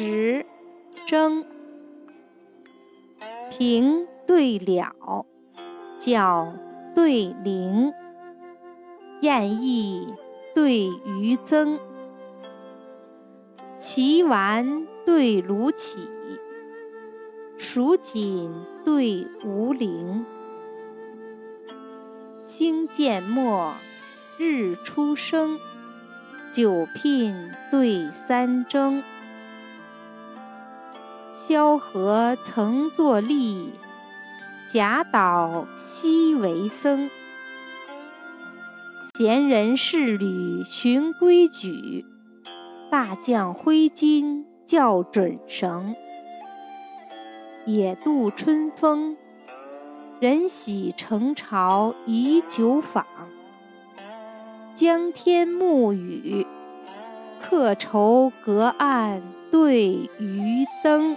十征，平对了，角对菱，燕翼对鱼增，岐丸对卢杞，蜀锦对吴陵。星渐没，日初升。九聘对三征，萧何曾作吏，贾岛昔为僧。闲人侍旅循规矩，大将挥金校准绳。野渡春风，人喜成朝移酒舫。江天暮雨，客愁隔岸对渔灯。